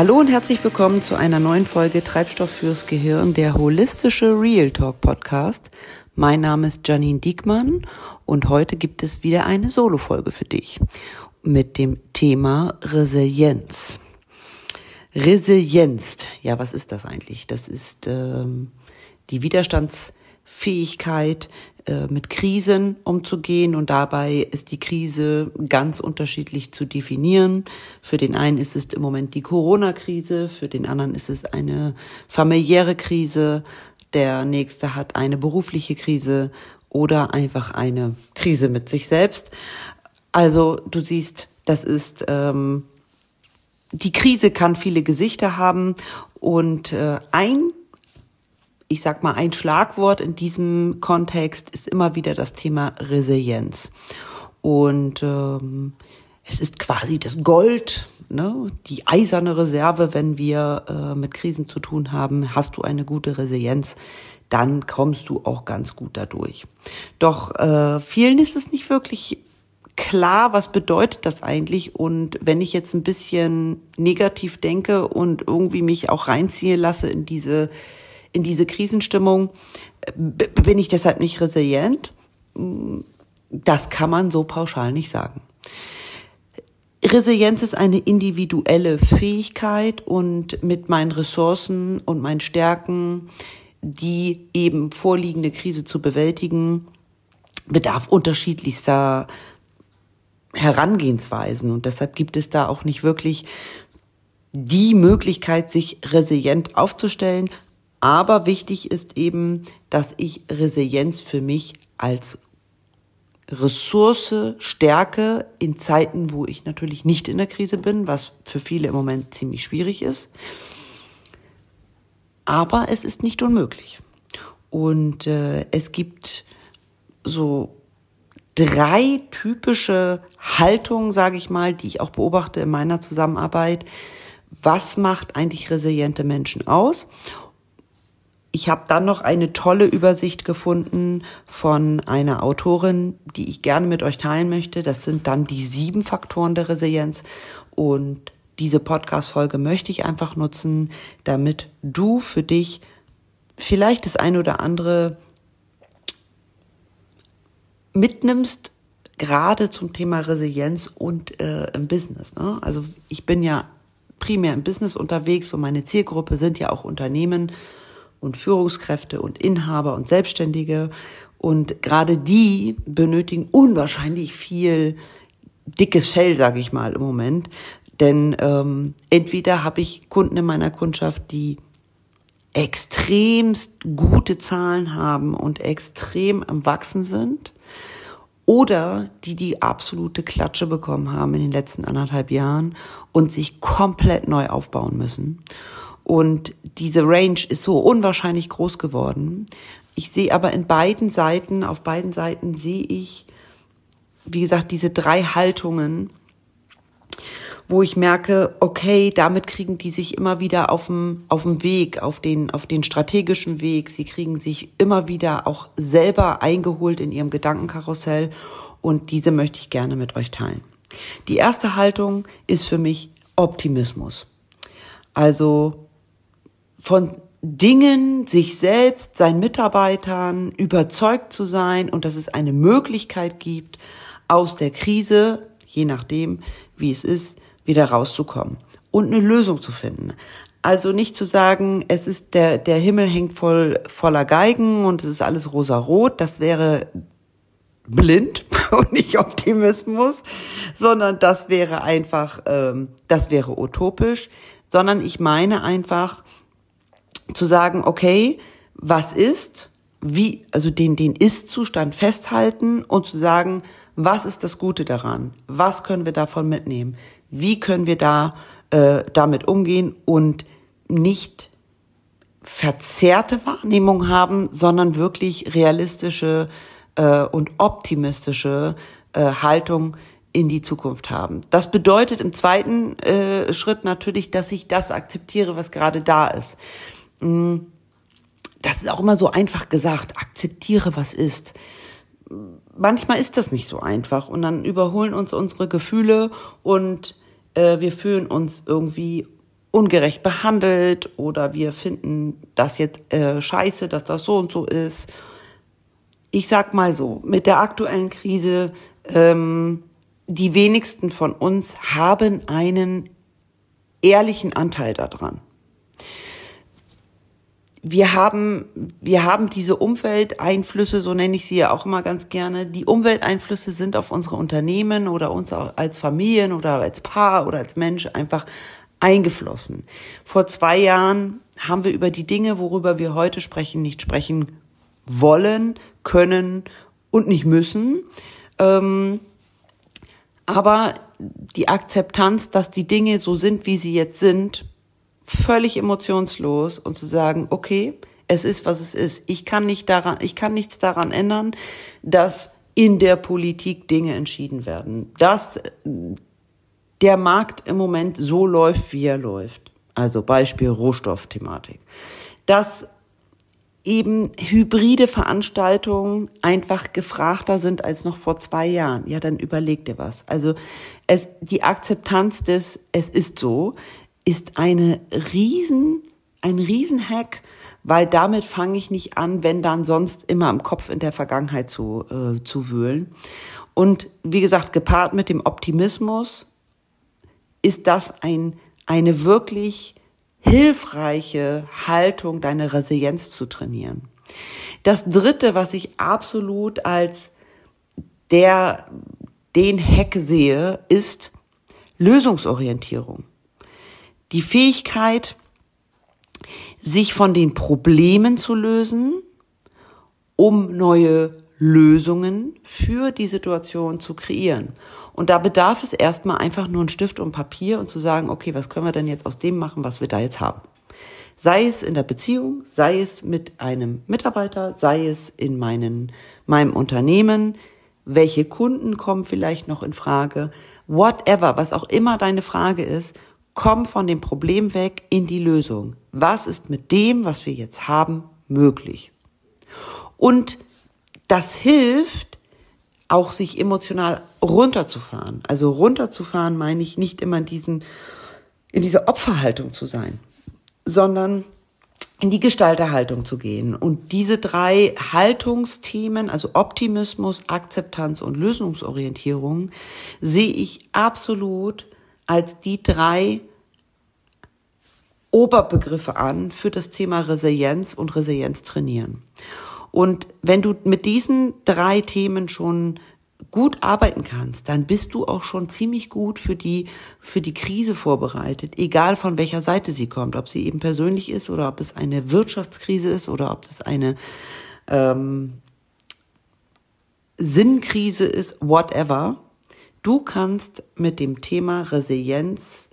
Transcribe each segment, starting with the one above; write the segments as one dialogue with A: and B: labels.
A: Hallo und herzlich willkommen zu einer neuen Folge Treibstoff fürs Gehirn, der holistische Real Talk Podcast. Mein Name ist Janine Diekmann und heute gibt es wieder eine Solo-Folge für dich mit dem Thema Resilienz. Resilienz, ja, was ist das eigentlich? Das ist ähm, die Widerstandsfähigkeit, äh, mit Krisen umzugehen und dabei ist die Krise ganz unterschiedlich zu definieren. Für den einen ist es im Moment die Corona-Krise, für den anderen ist es eine familiäre Krise, der nächste hat eine berufliche Krise oder einfach eine Krise mit sich selbst. Also du siehst, das ist ähm, die Krise kann viele Gesichter haben und äh, ein ich sag mal, ein Schlagwort in diesem Kontext ist immer wieder das Thema Resilienz. Und ähm, es ist quasi das Gold, ne, die eiserne Reserve, wenn wir äh, mit Krisen zu tun haben. Hast du eine gute Resilienz, dann kommst du auch ganz gut dadurch. Doch äh, vielen ist es nicht wirklich klar, was bedeutet das eigentlich? Und wenn ich jetzt ein bisschen negativ denke und irgendwie mich auch reinziehen lasse in diese in diese Krisenstimmung, bin ich deshalb nicht resilient? Das kann man so pauschal nicht sagen. Resilienz ist eine individuelle Fähigkeit und mit meinen Ressourcen und meinen Stärken, die eben vorliegende Krise zu bewältigen, bedarf unterschiedlichster Herangehensweisen und deshalb gibt es da auch nicht wirklich die Möglichkeit, sich resilient aufzustellen, aber wichtig ist eben, dass ich Resilienz für mich als Ressource stärke in Zeiten, wo ich natürlich nicht in der Krise bin, was für viele im Moment ziemlich schwierig ist. Aber es ist nicht unmöglich. Und äh, es gibt so drei typische Haltungen, sage ich mal, die ich auch beobachte in meiner Zusammenarbeit. Was macht eigentlich resiliente Menschen aus? Ich habe dann noch eine tolle Übersicht gefunden von einer Autorin, die ich gerne mit euch teilen möchte. Das sind dann die sieben Faktoren der Resilienz. Und diese Podcast-Folge möchte ich einfach nutzen, damit du für dich vielleicht das eine oder andere mitnimmst, gerade zum Thema Resilienz und äh, im Business. Ne? Also ich bin ja primär im Business unterwegs und meine Zielgruppe sind ja auch Unternehmen und Führungskräfte und Inhaber und Selbstständige. Und gerade die benötigen unwahrscheinlich viel dickes Fell, sage ich mal, im Moment. Denn ähm, entweder habe ich Kunden in meiner Kundschaft, die extremst gute Zahlen haben und extrem am Wachsen sind, oder die die absolute Klatsche bekommen haben in den letzten anderthalb Jahren und sich komplett neu aufbauen müssen. Und diese Range ist so unwahrscheinlich groß geworden. Ich sehe aber in beiden Seiten, auf beiden Seiten sehe ich, wie gesagt, diese drei Haltungen, wo ich merke, okay, damit kriegen die sich immer wieder auf dem, auf dem Weg, auf den, auf den strategischen Weg. Sie kriegen sich immer wieder auch selber eingeholt in ihrem Gedankenkarussell und diese möchte ich gerne mit euch teilen. Die erste Haltung ist für mich Optimismus. Also von Dingen, sich selbst, seinen Mitarbeitern überzeugt zu sein und dass es eine Möglichkeit gibt, aus der Krise, je nachdem, wie es ist, wieder rauszukommen und eine Lösung zu finden. Also nicht zu sagen, es ist der, der Himmel hängt voll, voller Geigen und es ist alles rosa-rot, das wäre blind und nicht Optimismus, sondern das wäre einfach, ähm, das wäre utopisch, sondern ich meine einfach, zu sagen, okay, was ist, wie, also den, den Ist-Zustand festhalten und zu sagen, was ist das Gute daran? Was können wir davon mitnehmen? Wie können wir da äh, damit umgehen und nicht verzerrte Wahrnehmung haben, sondern wirklich realistische äh, und optimistische äh, Haltung in die Zukunft haben. Das bedeutet im zweiten äh, Schritt natürlich, dass ich das akzeptiere, was gerade da ist. Mm, das ist auch immer so einfach gesagt, akzeptiere, was ist. Manchmal ist das nicht so einfach und dann überholen uns unsere Gefühle und äh, wir fühlen uns irgendwie ungerecht behandelt oder wir finden das jetzt äh, scheiße, dass das so und so ist. Ich sag mal so, mit der aktuellen Krise, ähm, die wenigsten von uns haben einen ehrlichen Anteil daran wir haben, wir haben diese Umwelteinflüsse, so nenne ich sie ja auch immer ganz gerne. Die Umwelteinflüsse sind auf unsere Unternehmen oder uns auch als Familien oder als Paar oder als Mensch einfach eingeflossen. Vor zwei Jahren haben wir über die Dinge, worüber wir heute sprechen, nicht sprechen wollen, können und nicht müssen. Ähm, aber die Akzeptanz, dass die Dinge so sind, wie sie jetzt sind, völlig emotionslos und zu sagen, okay, es ist, was es ist. Ich kann nicht daran, ich kann nichts daran ändern, dass in der Politik Dinge entschieden werden. Dass der Markt im Moment so läuft, wie er läuft. Also Beispiel Rohstoffthematik. Dass eben hybride Veranstaltungen einfach gefragter sind als noch vor zwei Jahren. Ja, dann überleg dir was. Also es, die Akzeptanz des, es ist so, ist eine riesen, ein Riesenhack, weil damit fange ich nicht an, wenn dann sonst immer im Kopf in der Vergangenheit zu, äh, zu wühlen. Und wie gesagt, gepaart mit dem Optimismus ist das ein, eine wirklich hilfreiche Haltung, deine Resilienz zu trainieren. Das dritte, was ich absolut als der, den Hack sehe, ist Lösungsorientierung die Fähigkeit, sich von den Problemen zu lösen, um neue Lösungen für die Situation zu kreieren. Und da bedarf es erstmal einfach nur ein Stift und Papier und zu sagen, okay, was können wir denn jetzt aus dem machen, was wir da jetzt haben? Sei es in der Beziehung, sei es mit einem Mitarbeiter, sei es in meinen, meinem Unternehmen, welche Kunden kommen vielleicht noch in Frage, whatever, was auch immer deine Frage ist, Komm von dem Problem weg in die Lösung. Was ist mit dem, was wir jetzt haben, möglich? Und das hilft, auch sich emotional runterzufahren. Also runterzufahren meine ich nicht immer in diesen, in diese Opferhaltung zu sein, sondern in die Gestalterhaltung zu gehen. Und diese drei Haltungsthemen, also Optimismus, Akzeptanz und Lösungsorientierung, sehe ich absolut als die drei Oberbegriffe an für das Thema Resilienz und Resilienz trainieren. Und wenn du mit diesen drei Themen schon gut arbeiten kannst, dann bist du auch schon ziemlich gut für die, für die Krise vorbereitet, egal von welcher Seite sie kommt, ob sie eben persönlich ist oder ob es eine Wirtschaftskrise ist oder ob es eine ähm, Sinnkrise ist, whatever. Du kannst mit dem Thema Resilienz,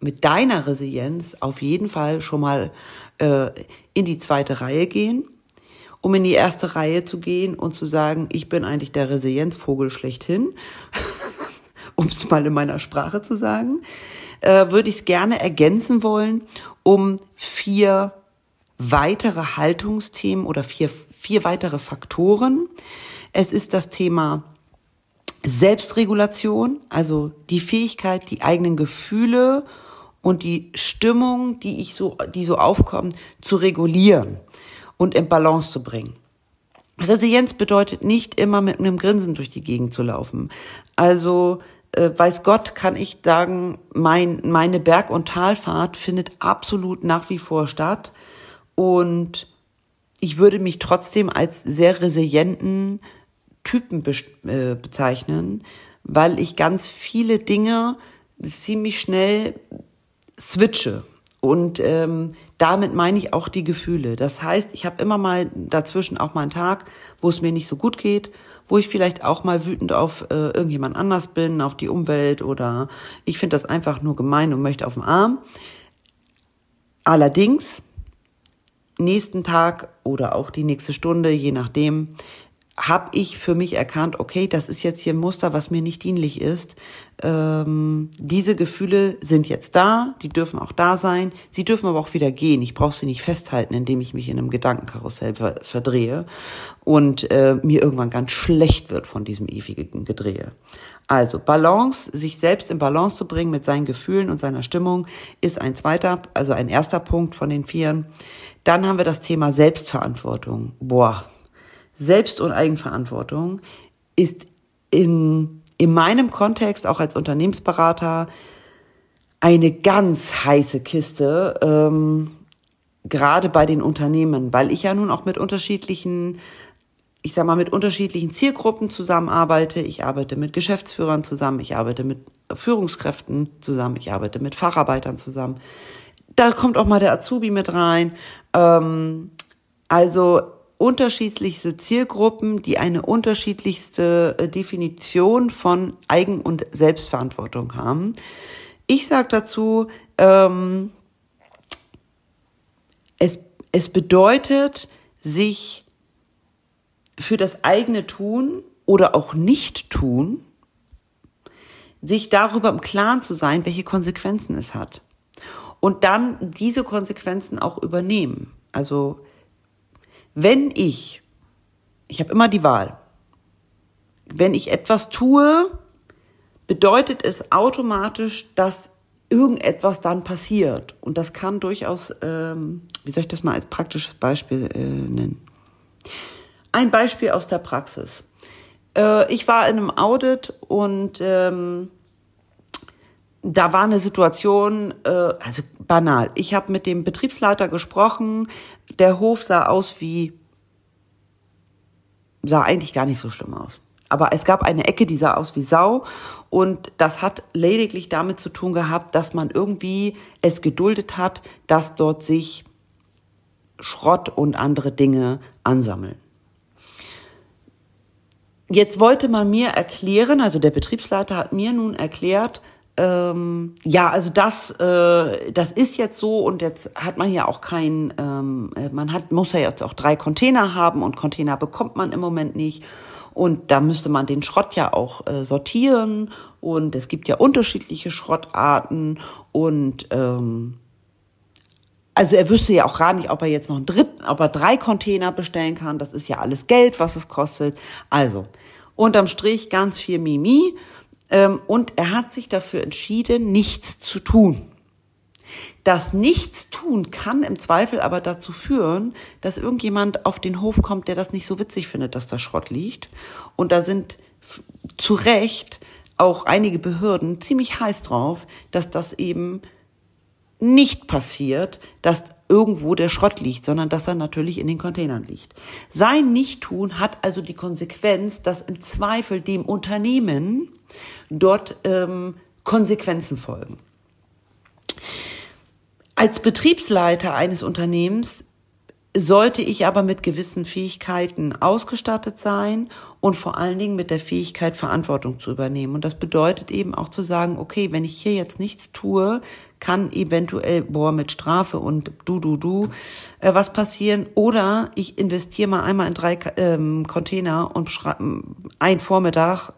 A: mit deiner Resilienz auf jeden Fall schon mal äh, in die zweite Reihe gehen, um in die erste Reihe zu gehen und zu sagen, ich bin eigentlich der Resilienzvogel schlechthin, um es mal in meiner Sprache zu sagen, äh, würde ich es gerne ergänzen wollen, um vier weitere Haltungsthemen oder vier, vier weitere Faktoren. Es ist das Thema Selbstregulation, also die Fähigkeit, die eigenen Gefühle und die Stimmung, die ich so, die so aufkommen, zu regulieren und in Balance zu bringen. Resilienz bedeutet nicht immer mit einem Grinsen durch die Gegend zu laufen. Also äh, weiß Gott, kann ich sagen, mein, meine Berg- und Talfahrt findet absolut nach wie vor statt. Und ich würde mich trotzdem als sehr resilienten Typen be äh, bezeichnen, weil ich ganz viele Dinge ziemlich schnell switche. Und ähm, damit meine ich auch die Gefühle. Das heißt, ich habe immer mal dazwischen auch mal einen Tag, wo es mir nicht so gut geht, wo ich vielleicht auch mal wütend auf äh, irgendjemand anders bin, auf die Umwelt oder ich finde das einfach nur gemein und möchte auf den Arm. Allerdings, nächsten Tag oder auch die nächste Stunde, je nachdem, habe ich für mich erkannt, okay, das ist jetzt hier ein Muster, was mir nicht dienlich ist. Ähm, diese Gefühle sind jetzt da, die dürfen auch da sein, sie dürfen aber auch wieder gehen. Ich brauche sie nicht festhalten, indem ich mich in einem Gedankenkarussell ver verdrehe und äh, mir irgendwann ganz schlecht wird von diesem ewigen Gedrehe. Also Balance, sich selbst in Balance zu bringen mit seinen Gefühlen und seiner Stimmung, ist ein zweiter, also ein erster Punkt von den vieren. Dann haben wir das Thema Selbstverantwortung. Boah, selbst- und Eigenverantwortung ist in, in meinem Kontext, auch als Unternehmensberater, eine ganz heiße Kiste, ähm, gerade bei den Unternehmen, weil ich ja nun auch mit unterschiedlichen, ich sag mal, mit unterschiedlichen Zielgruppen zusammenarbeite. Ich arbeite mit Geschäftsführern zusammen, ich arbeite mit Führungskräften zusammen, ich arbeite mit Facharbeitern zusammen. Da kommt auch mal der Azubi mit rein. Ähm, also unterschiedlichste Zielgruppen, die eine unterschiedlichste äh, Definition von Eigen- und Selbstverantwortung haben. Ich sage dazu, ähm, es, es bedeutet, sich für das eigene Tun oder auch Nicht-Tun, sich darüber im Klaren zu sein, welche Konsequenzen es hat. Und dann diese Konsequenzen auch übernehmen. Also wenn ich, ich habe immer die Wahl, wenn ich etwas tue, bedeutet es automatisch, dass irgendetwas dann passiert. Und das kann durchaus, ähm, wie soll ich das mal als praktisches Beispiel äh, nennen? Ein Beispiel aus der Praxis. Äh, ich war in einem Audit und ähm, da war eine Situation, äh, also banal. Ich habe mit dem Betriebsleiter gesprochen, der Hof sah aus wie, sah eigentlich gar nicht so schlimm aus. Aber es gab eine Ecke, die sah aus wie Sau. Und das hat lediglich damit zu tun gehabt, dass man irgendwie es geduldet hat, dass dort sich Schrott und andere Dinge ansammeln. Jetzt wollte man mir erklären, also der Betriebsleiter hat mir nun erklärt, ähm, ja, also das, äh, das ist jetzt so und jetzt hat man ja auch kein, ähm, äh, man hat, muss ja jetzt auch drei Container haben und Container bekommt man im Moment nicht. Und da müsste man den Schrott ja auch äh, sortieren und es gibt ja unterschiedliche Schrottarten und ähm, also er wüsste ja auch gar nicht, ob er jetzt noch einen dritten, ob er drei Container bestellen kann. Das ist ja alles Geld, was es kostet. Also unterm Strich ganz viel Mimi. Ähm, und er hat sich dafür entschieden, nichts zu tun. Das Nichtstun kann im Zweifel aber dazu führen, dass irgendjemand auf den Hof kommt, der das nicht so witzig findet, dass da Schrott liegt. Und da sind zu Recht auch einige Behörden ziemlich heiß drauf, dass das eben nicht passiert, dass irgendwo der Schrott liegt, sondern dass er natürlich in den Containern liegt. Sein Nichttun hat also die Konsequenz, dass im Zweifel dem Unternehmen dort ähm, Konsequenzen folgen. Als Betriebsleiter eines Unternehmens sollte ich aber mit gewissen Fähigkeiten ausgestattet sein und vor allen Dingen mit der Fähigkeit, Verantwortung zu übernehmen. Und das bedeutet eben auch zu sagen, okay, wenn ich hier jetzt nichts tue, kann eventuell, boah, mit Strafe und du, du, du, äh, was passieren. Oder ich investiere mal einmal in drei ähm, Container und ein Vormittag,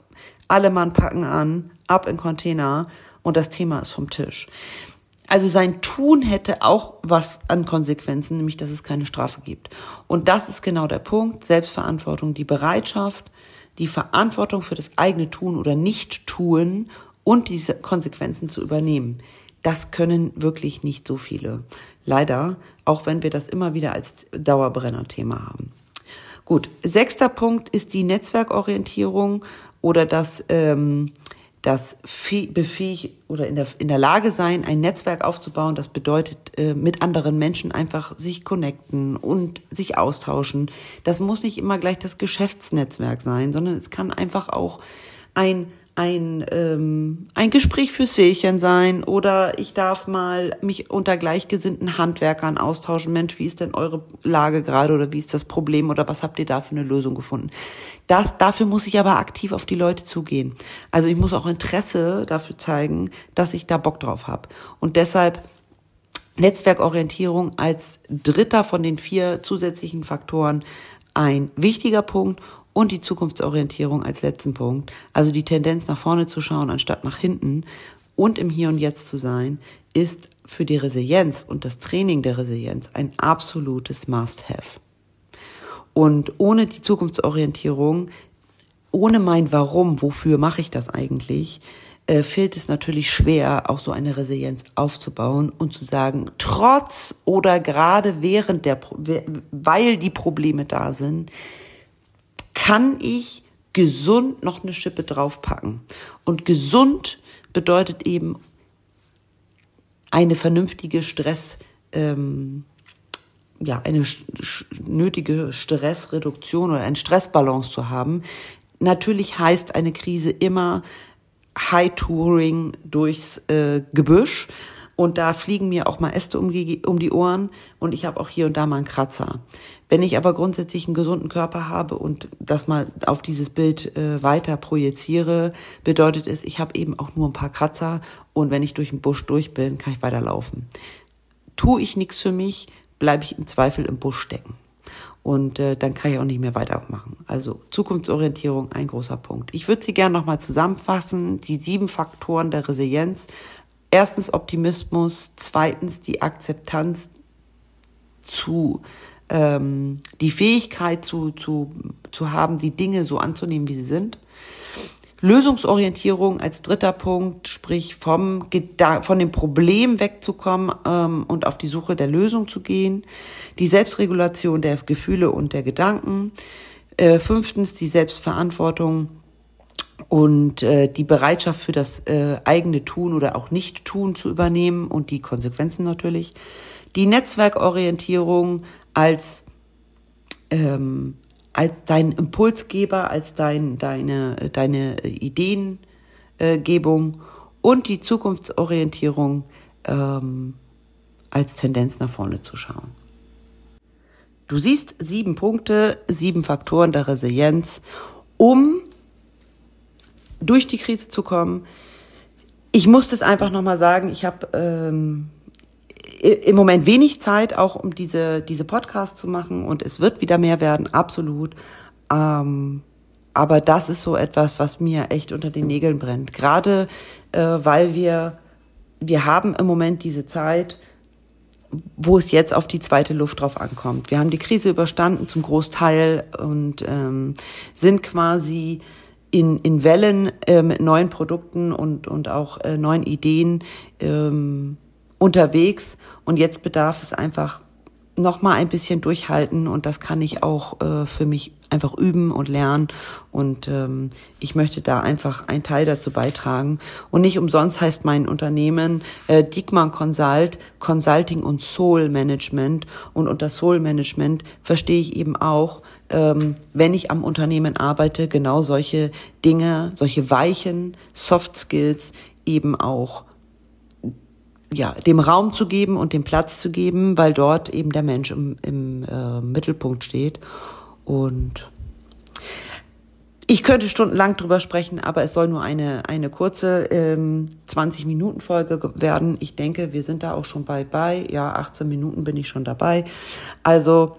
A: alle Mann packen an, ab in Container und das Thema ist vom Tisch. Also sein Tun hätte auch was an Konsequenzen, nämlich dass es keine Strafe gibt. Und das ist genau der Punkt. Selbstverantwortung, die Bereitschaft, die Verantwortung für das eigene Tun oder Nicht-Tun und diese Konsequenzen zu übernehmen. Das können wirklich nicht so viele. Leider, auch wenn wir das immer wieder als Dauerbrenner-Thema haben. Gut, sechster Punkt ist die Netzwerkorientierung oder das ähm, das befähig oder in der, in der Lage sein, ein Netzwerk aufzubauen, das bedeutet, äh, mit anderen Menschen einfach sich connecten und sich austauschen. Das muss nicht immer gleich das Geschäftsnetzwerk sein, sondern es kann einfach auch ein ein, ähm, ein Gespräch für Seelchen sein oder ich darf mal mich unter gleichgesinnten Handwerkern austauschen. Mensch, wie ist denn eure Lage gerade oder wie ist das Problem oder was habt ihr da für eine Lösung gefunden? Das, dafür muss ich aber aktiv auf die Leute zugehen. Also ich muss auch Interesse dafür zeigen, dass ich da Bock drauf habe. Und deshalb Netzwerkorientierung als dritter von den vier zusätzlichen Faktoren ein wichtiger Punkt und die Zukunftsorientierung als letzten Punkt, also die Tendenz nach vorne zu schauen anstatt nach hinten und im Hier und Jetzt zu sein, ist für die Resilienz und das Training der Resilienz ein absolutes Must-Have. Und ohne die Zukunftsorientierung, ohne mein Warum, wofür mache ich das eigentlich, äh, fällt es natürlich schwer, auch so eine Resilienz aufzubauen und zu sagen, trotz oder gerade während der, weil die Probleme da sind, kann ich gesund noch eine Schippe draufpacken. Und gesund bedeutet eben eine vernünftige Stress, ähm, ja, eine nötige Stressreduktion oder eine Stressbalance zu haben. Natürlich heißt eine Krise immer High Touring durchs äh, Gebüsch und da fliegen mir auch mal Äste um die, um die Ohren und ich habe auch hier und da mal einen Kratzer. Wenn ich aber grundsätzlich einen gesunden Körper habe und das mal auf dieses Bild äh, weiter projiziere, bedeutet es, ich habe eben auch nur ein paar Kratzer und wenn ich durch den Busch durch bin, kann ich weiterlaufen. Tue ich nichts für mich, bleibe ich im Zweifel im Busch stecken. Und äh, dann kann ich auch nicht mehr weitermachen. Also Zukunftsorientierung, ein großer Punkt. Ich würde sie gerne nochmal zusammenfassen. Die sieben Faktoren der Resilienz erstens Optimismus, zweitens die Akzeptanz zu, ähm, die Fähigkeit zu, zu, zu haben, die Dinge so anzunehmen, wie sie sind. Lösungsorientierung als dritter Punkt, sprich vom von dem Problem wegzukommen ähm, und auf die Suche der Lösung zu gehen. Die Selbstregulation der Gefühle und der Gedanken. Äh, fünftens die Selbstverantwortung und äh, die Bereitschaft für das äh, eigene Tun oder auch Nicht-Tun zu übernehmen und die Konsequenzen natürlich. Die Netzwerkorientierung als, ähm, als dein Impulsgeber, als dein, deine, deine Ideengebung und die Zukunftsorientierung ähm, als Tendenz nach vorne zu schauen. Du siehst sieben Punkte, sieben Faktoren der Resilienz, um durch die Krise zu kommen. Ich muss das einfach nochmal sagen, ich habe ähm, im Moment wenig Zeit, auch um diese, diese Podcasts zu machen und es wird wieder mehr werden, absolut. Ähm, aber das ist so etwas, was mir echt unter den Nägeln brennt. Gerade äh, weil wir, wir haben im Moment diese Zeit, wo es jetzt auf die zweite Luft drauf ankommt. Wir haben die Krise überstanden zum Großteil und ähm, sind quasi in, in Wellen äh, mit neuen Produkten und, und auch äh, neuen Ideen ähm, unterwegs. Und jetzt bedarf es einfach noch mal ein bisschen durchhalten. Und das kann ich auch äh, für mich einfach üben und lernen. Und ähm, ich möchte da einfach einen Teil dazu beitragen. Und nicht umsonst heißt mein Unternehmen äh, Diekmann Consult Consulting und Soul Management. Und unter Soul Management verstehe ich eben auch ähm, wenn ich am Unternehmen arbeite genau solche Dinge solche weichen Soft Skills eben auch ja, dem Raum zu geben und dem Platz zu geben, weil dort eben der Mensch im, im äh, Mittelpunkt steht. Und ich könnte stundenlang drüber sprechen, aber es soll nur eine, eine kurze ähm, 20-Minuten-Folge werden. Ich denke, wir sind da auch schon bald bei. Ja, 18 Minuten bin ich schon dabei. Also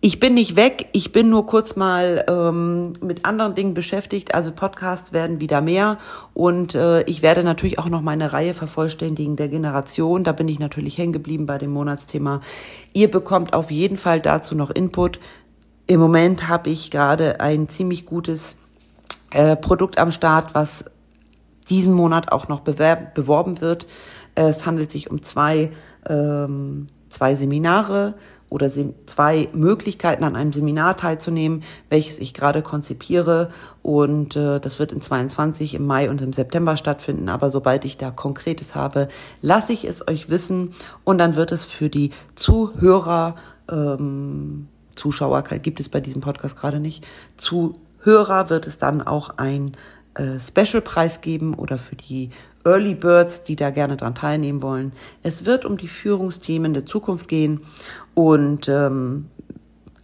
A: ich bin nicht weg, ich bin nur kurz mal ähm, mit anderen Dingen beschäftigt. Also Podcasts werden wieder mehr und äh, ich werde natürlich auch noch meine Reihe vervollständigen der Generation. Da bin ich natürlich hängen geblieben bei dem Monatsthema. Ihr bekommt auf jeden Fall dazu noch Input. Im Moment habe ich gerade ein ziemlich gutes äh, Produkt am Start, was diesen Monat auch noch bewerb, beworben wird. Es handelt sich um zwei, ähm, zwei Seminare oder zwei Möglichkeiten an einem Seminar teilzunehmen, welches ich gerade konzipiere. Und äh, das wird in 22 im Mai und im September stattfinden. Aber sobald ich da Konkretes habe, lasse ich es euch wissen. Und dann wird es für die Zuhörer, ähm, Zuschauer gibt es bei diesem Podcast gerade nicht, Zuhörer wird es dann auch ein äh, Special-Preis geben oder für die Early Birds, die da gerne dran teilnehmen wollen. Es wird um die Führungsthemen der Zukunft gehen und ähm,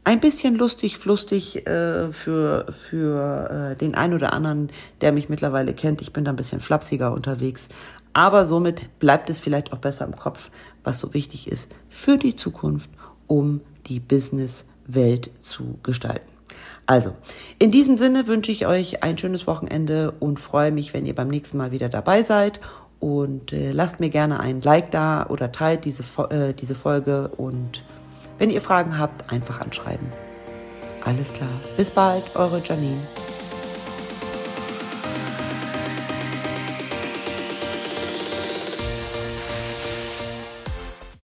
A: ein bisschen lustig, flustig äh, für, für äh, den einen oder anderen, der mich mittlerweile kennt. Ich bin da ein bisschen flapsiger unterwegs. Aber somit bleibt es vielleicht auch besser im Kopf, was so wichtig ist für die Zukunft, um die Businesswelt zu gestalten. Also, in diesem Sinne wünsche ich euch ein schönes Wochenende und freue mich, wenn ihr beim nächsten Mal wieder dabei seid. Und äh, lasst mir gerne ein Like da oder teilt diese, äh, diese Folge. Und wenn ihr Fragen habt, einfach anschreiben. Alles klar. Bis bald, eure Janine.